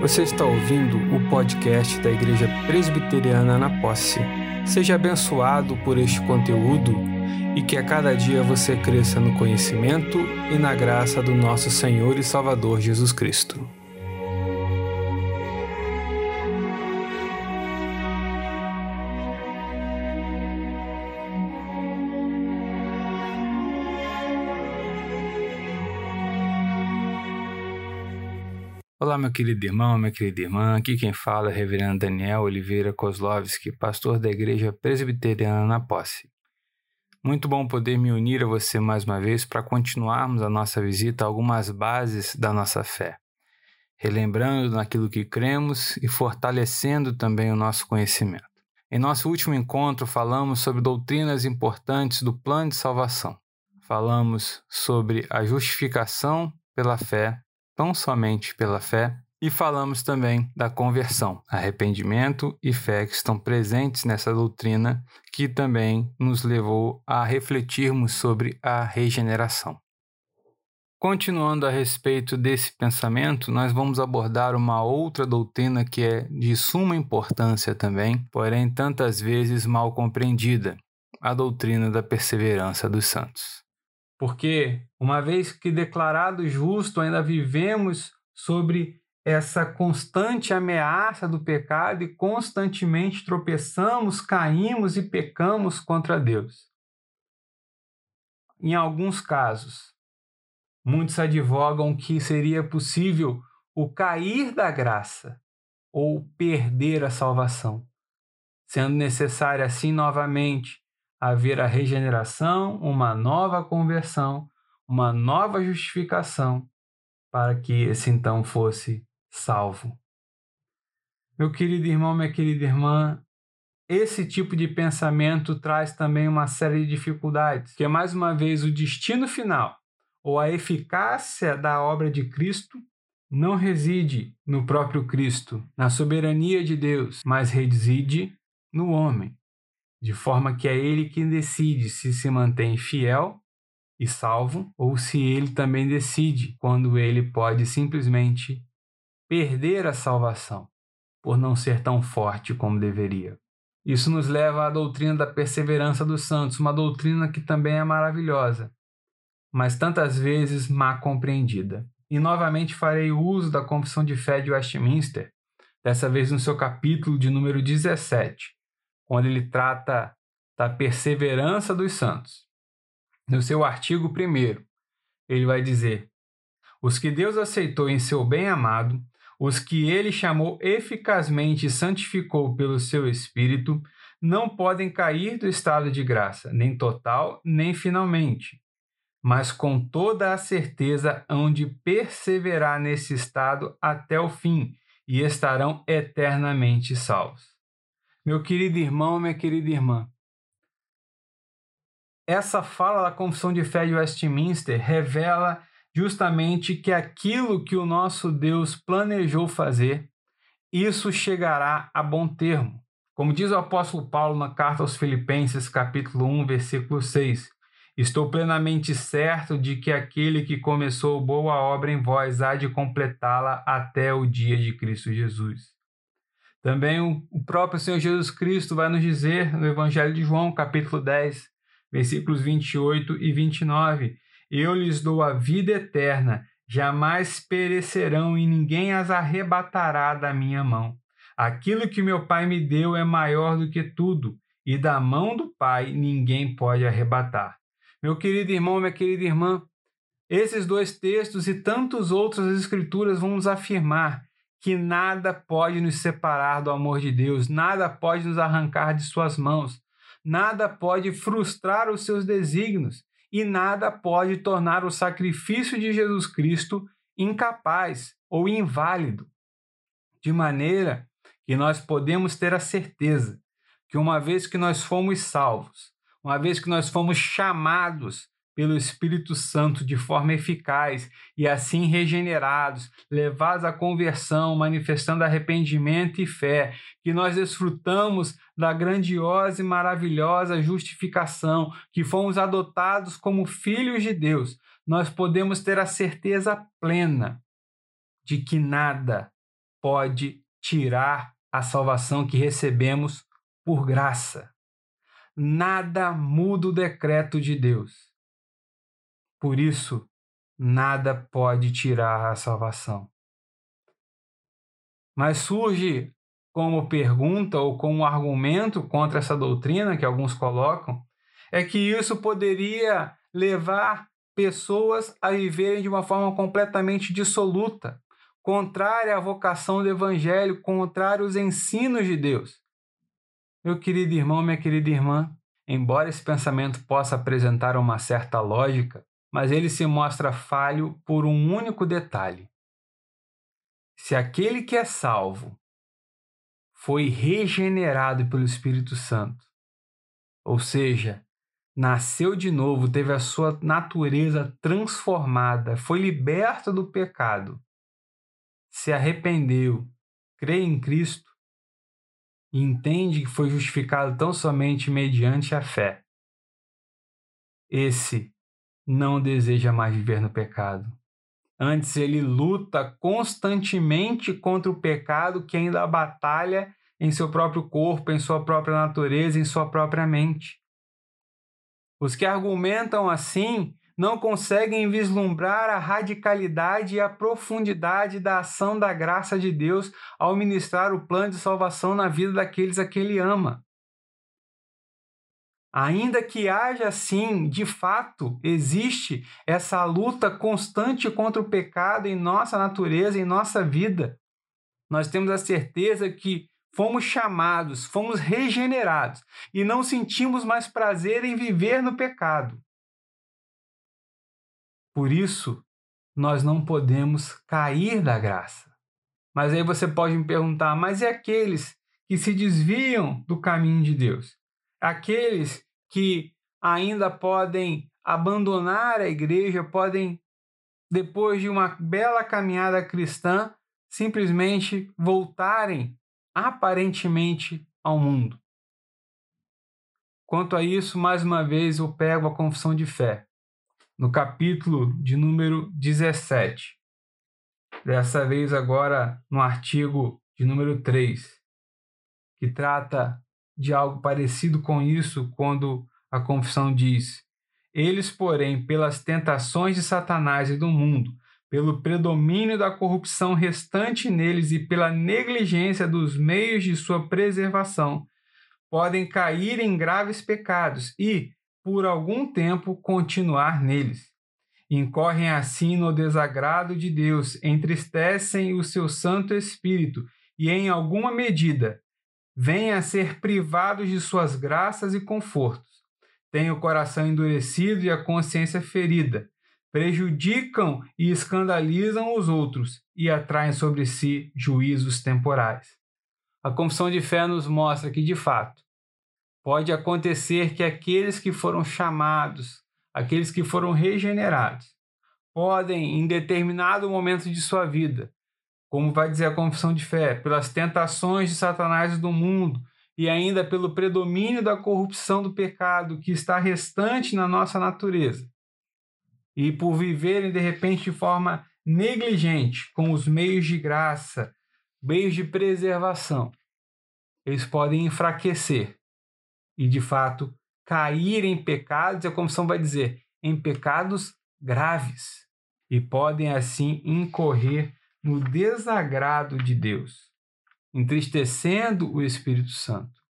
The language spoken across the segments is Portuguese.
Você está ouvindo o podcast da Igreja Presbiteriana na Posse. Seja abençoado por este conteúdo e que a cada dia você cresça no conhecimento e na graça do nosso Senhor e Salvador Jesus Cristo. Olá, meu querido irmão, minha querida irmã. Aqui quem fala é Reverendo Daniel Oliveira Kozlovski, pastor da Igreja Presbiteriana na Posse. Muito bom poder me unir a você mais uma vez para continuarmos a nossa visita a algumas bases da nossa fé, relembrando naquilo que cremos e fortalecendo também o nosso conhecimento. Em nosso último encontro, falamos sobre doutrinas importantes do plano de salvação. Falamos sobre a justificação pela fé tão somente pela fé, e falamos também da conversão, arrependimento e fé que estão presentes nessa doutrina, que também nos levou a refletirmos sobre a regeneração. Continuando a respeito desse pensamento, nós vamos abordar uma outra doutrina que é de suma importância também, porém tantas vezes mal compreendida, a doutrina da perseverança dos santos. Porque, uma vez que declarado justo, ainda vivemos sobre essa constante ameaça do pecado e constantemente tropeçamos, caímos e pecamos contra Deus. Em alguns casos, muitos advogam que seria possível o cair da graça ou perder a salvação, sendo necessário assim novamente haver a regeneração, uma nova conversão, uma nova justificação, para que esse então fosse salvo. Meu querido irmão, minha querida irmã, esse tipo de pensamento traz também uma série de dificuldades, que é mais uma vez o destino final ou a eficácia da obra de Cristo não reside no próprio Cristo, na soberania de Deus, mas reside no homem de forma que é ele quem decide se se mantém fiel e salvo ou se ele também decide quando ele pode simplesmente perder a salvação por não ser tão forte como deveria. Isso nos leva à doutrina da perseverança dos santos, uma doutrina que também é maravilhosa, mas tantas vezes má compreendida. E novamente farei uso da Confissão de Fé de Westminster, dessa vez no seu capítulo de número 17, quando ele trata da perseverança dos santos. No seu artigo 1, ele vai dizer: Os que Deus aceitou em seu bem-amado, os que ele chamou eficazmente e santificou pelo seu Espírito, não podem cair do estado de graça, nem total, nem finalmente, mas com toda a certeza hão de perseverar nesse estado até o fim e estarão eternamente salvos. Meu querido irmão, minha querida irmã, essa fala da Confissão de Fé de Westminster revela justamente que aquilo que o nosso Deus planejou fazer, isso chegará a bom termo. Como diz o apóstolo Paulo na carta aos Filipenses, capítulo 1, versículo 6, Estou plenamente certo de que aquele que começou boa obra em vós há de completá-la até o dia de Cristo Jesus. Também o próprio Senhor Jesus Cristo vai nos dizer no Evangelho de João, capítulo 10, versículos 28 e 29, Eu lhes dou a vida eterna, jamais perecerão e ninguém as arrebatará da minha mão. Aquilo que meu Pai me deu é maior do que tudo, e da mão do Pai ninguém pode arrebatar. Meu querido irmão, minha querida irmã, esses dois textos e tantos outros das Escrituras vão nos afirmar que nada pode nos separar do amor de Deus, nada pode nos arrancar de Suas mãos, nada pode frustrar os seus desígnios e nada pode tornar o sacrifício de Jesus Cristo incapaz ou inválido. De maneira que nós podemos ter a certeza que, uma vez que nós fomos salvos, uma vez que nós fomos chamados pelo Espírito Santo de forma eficaz e assim regenerados, levados à conversão, manifestando arrependimento e fé, que nós desfrutamos da grandiosa e maravilhosa justificação, que fomos adotados como filhos de Deus, nós podemos ter a certeza plena de que nada pode tirar a salvação que recebemos por graça. Nada muda o decreto de Deus. Por isso, nada pode tirar a salvação. Mas surge como pergunta ou como argumento contra essa doutrina que alguns colocam, é que isso poderia levar pessoas a viverem de uma forma completamente dissoluta, contrária à vocação do evangelho, contrária aos ensinos de Deus. Meu querido irmão, minha querida irmã, embora esse pensamento possa apresentar uma certa lógica, mas ele se mostra falho por um único detalhe. Se aquele que é salvo foi regenerado pelo Espírito Santo, ou seja, nasceu de novo, teve a sua natureza transformada, foi liberto do pecado, se arrependeu, crê em Cristo e entende que foi justificado tão somente mediante a fé. Esse não deseja mais viver no pecado. Antes, ele luta constantemente contra o pecado que ainda batalha em seu próprio corpo, em sua própria natureza, em sua própria mente. Os que argumentam assim não conseguem vislumbrar a radicalidade e a profundidade da ação da graça de Deus ao ministrar o plano de salvação na vida daqueles a que ele ama. Ainda que haja sim, de fato, existe essa luta constante contra o pecado em nossa natureza, em nossa vida. Nós temos a certeza que fomos chamados, fomos regenerados e não sentimos mais prazer em viver no pecado. Por isso, nós não podemos cair da graça. Mas aí você pode me perguntar, mas e aqueles que se desviam do caminho de Deus? Aqueles que ainda podem abandonar a igreja, podem, depois de uma bela caminhada cristã, simplesmente voltarem aparentemente ao mundo. Quanto a isso, mais uma vez eu pego a confissão de fé, no capítulo de número 17. Dessa vez, agora no artigo de número 3, que trata de algo parecido com isso quando a confissão diz: Eles, porém, pelas tentações de Satanás e do mundo, pelo predomínio da corrupção restante neles e pela negligência dos meios de sua preservação, podem cair em graves pecados e, por algum tempo, continuar neles. Incorrem assim no desagrado de Deus, entristecem o seu Santo Espírito e, em alguma medida, vêm a ser privados de suas graças e confortos. Têm o coração endurecido e a consciência ferida. Prejudicam e escandalizam os outros e atraem sobre si juízos temporais. A confissão de fé nos mostra que, de fato, pode acontecer que aqueles que foram chamados, aqueles que foram regenerados, podem, em determinado momento de sua vida, como vai dizer a confissão de fé, pelas tentações de Satanás do mundo, e ainda pelo predomínio da corrupção do pecado que está restante na nossa natureza. E por viverem de repente de forma negligente com os meios de graça, meios de preservação, eles podem enfraquecer e de fato cair em pecados, e a confissão vai dizer, em pecados graves, e podem assim incorrer no desagrado de Deus, entristecendo o Espírito Santo.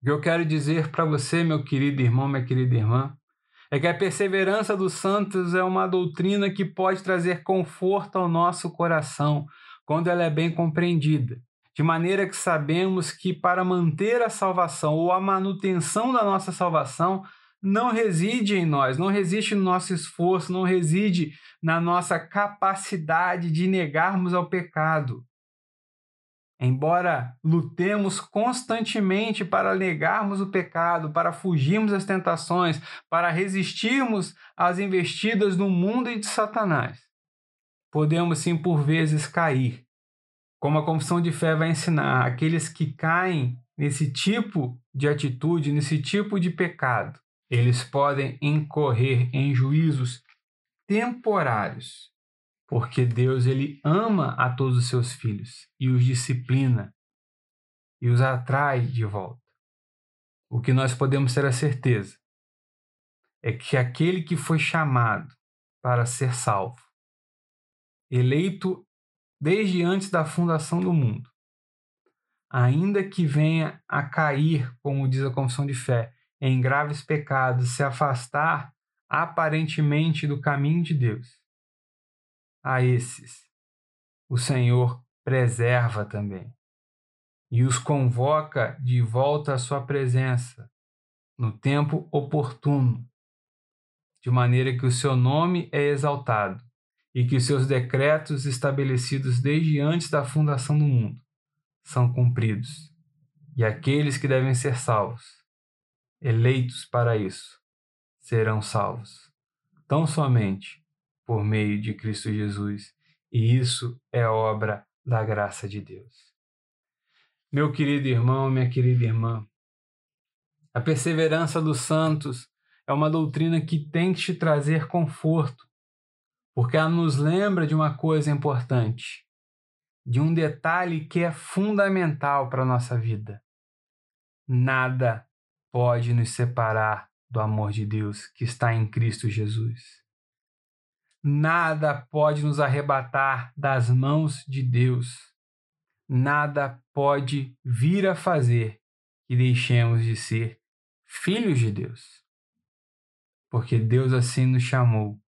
O que eu quero dizer para você, meu querido irmão, minha querida irmã, é que a perseverança dos santos é uma doutrina que pode trazer conforto ao nosso coração quando ela é bem compreendida. De maneira que sabemos que para manter a salvação ou a manutenção da nossa salvação, não reside em nós, não reside no nosso esforço, não reside na nossa capacidade de negarmos ao pecado. Embora lutemos constantemente para negarmos o pecado, para fugirmos das tentações, para resistirmos às investidas do mundo e de Satanás, podemos sim por vezes cair. Como a confissão de fé vai ensinar, aqueles que caem nesse tipo de atitude, nesse tipo de pecado, eles podem incorrer em juízos temporários, Porque Deus ele ama a todos os seus filhos e os disciplina e os atrai de volta. O que nós podemos ter a certeza é que aquele que foi chamado para ser salvo, eleito desde antes da fundação do mundo, ainda que venha a cair, como diz a confissão de fé, em graves pecados, se afastar aparentemente do caminho de Deus, a esses o Senhor preserva também e os convoca de volta à sua presença no tempo oportuno, de maneira que o seu nome é exaltado e que os seus decretos estabelecidos desde antes da fundação do mundo são cumpridos. E aqueles que devem ser salvos, eleitos para isso, serão salvos, tão somente por meio de Cristo Jesus. E isso é obra da graça de Deus. Meu querido irmão, minha querida irmã, a perseverança dos santos é uma doutrina que tem que te trazer conforto, porque ela nos lembra de uma coisa importante, de um detalhe que é fundamental para a nossa vida. Nada pode nos separar do amor de Deus que está em Cristo Jesus. Nada pode nos arrebatar das mãos de Deus. Nada pode vir a fazer que deixemos de ser filhos de Deus porque Deus assim nos chamou,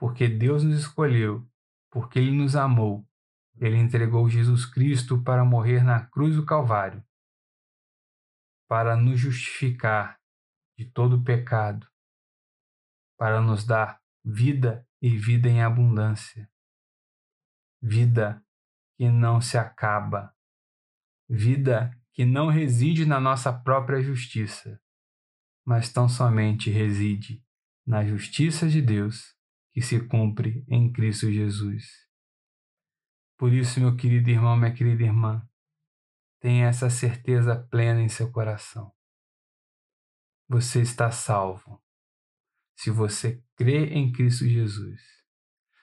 porque Deus nos escolheu, porque Ele nos amou. Ele entregou Jesus Cristo para morrer na cruz do Calvário, para nos justificar de todo pecado, para nos dar vida e vida em abundância, vida que não se acaba, vida que não reside na nossa própria justiça, mas tão somente reside na justiça de Deus que se cumpre em Cristo Jesus. Por isso, meu querido irmão, minha querida irmã, tenha essa certeza plena em seu coração. Você está salvo. Se você crê em Cristo Jesus,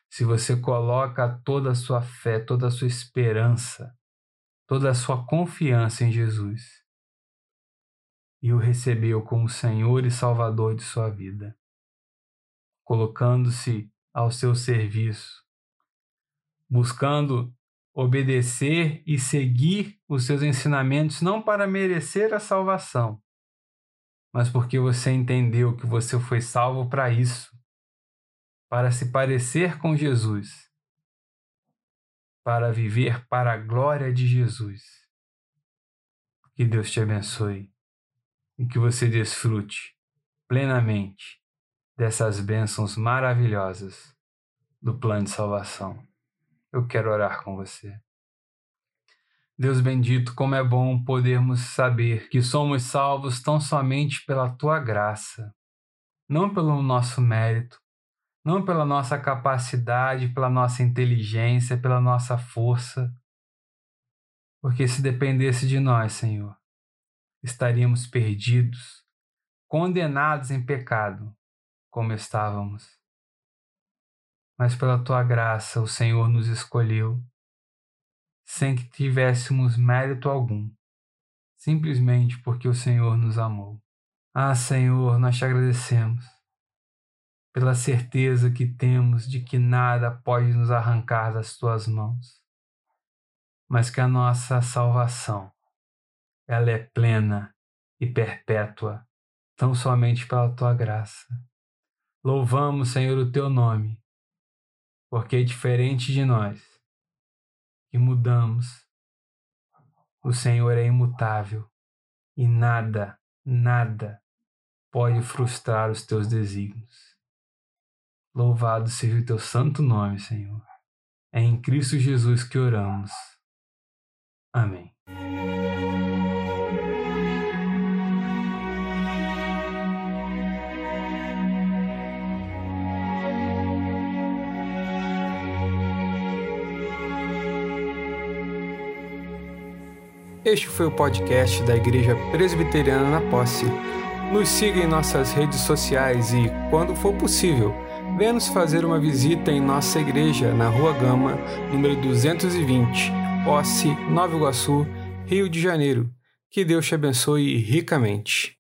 se você coloca toda a sua fé, toda a sua esperança, toda a sua confiança em Jesus, e o recebeu como Senhor e Salvador de sua vida, colocando-se ao seu serviço, buscando obedecer e seguir os seus ensinamentos não para merecer a salvação, mas porque você entendeu que você foi salvo para isso, para se parecer com Jesus, para viver para a glória de Jesus. Que Deus te abençoe e que você desfrute plenamente dessas bênçãos maravilhosas do plano de salvação. Eu quero orar com você. Deus bendito, como é bom podermos saber que somos salvos tão somente pela tua graça, não pelo nosso mérito, não pela nossa capacidade, pela nossa inteligência, pela nossa força. Porque se dependesse de nós, Senhor, estaríamos perdidos, condenados em pecado, como estávamos. Mas pela tua graça o Senhor nos escolheu, sem que tivéssemos mérito algum, simplesmente porque o Senhor nos amou. Ah, Senhor, nós te agradecemos pela certeza que temos de que nada pode nos arrancar das tuas mãos, mas que a nossa salvação ela é plena e perpétua, tão somente pela tua graça. Louvamos, Senhor, o teu nome, porque é diferente de nós, que mudamos, o Senhor é imutável e nada, nada pode frustrar os teus desígnios. Louvado seja o teu santo nome, Senhor. É em Cristo Jesus que oramos. Amém. Este foi o podcast da Igreja Presbiteriana na Posse. Nos siga em nossas redes sociais e, quando for possível, venha nos fazer uma visita em nossa igreja na Rua Gama, número 220, Posse, Nova Iguaçu, Rio de Janeiro. Que Deus te abençoe ricamente.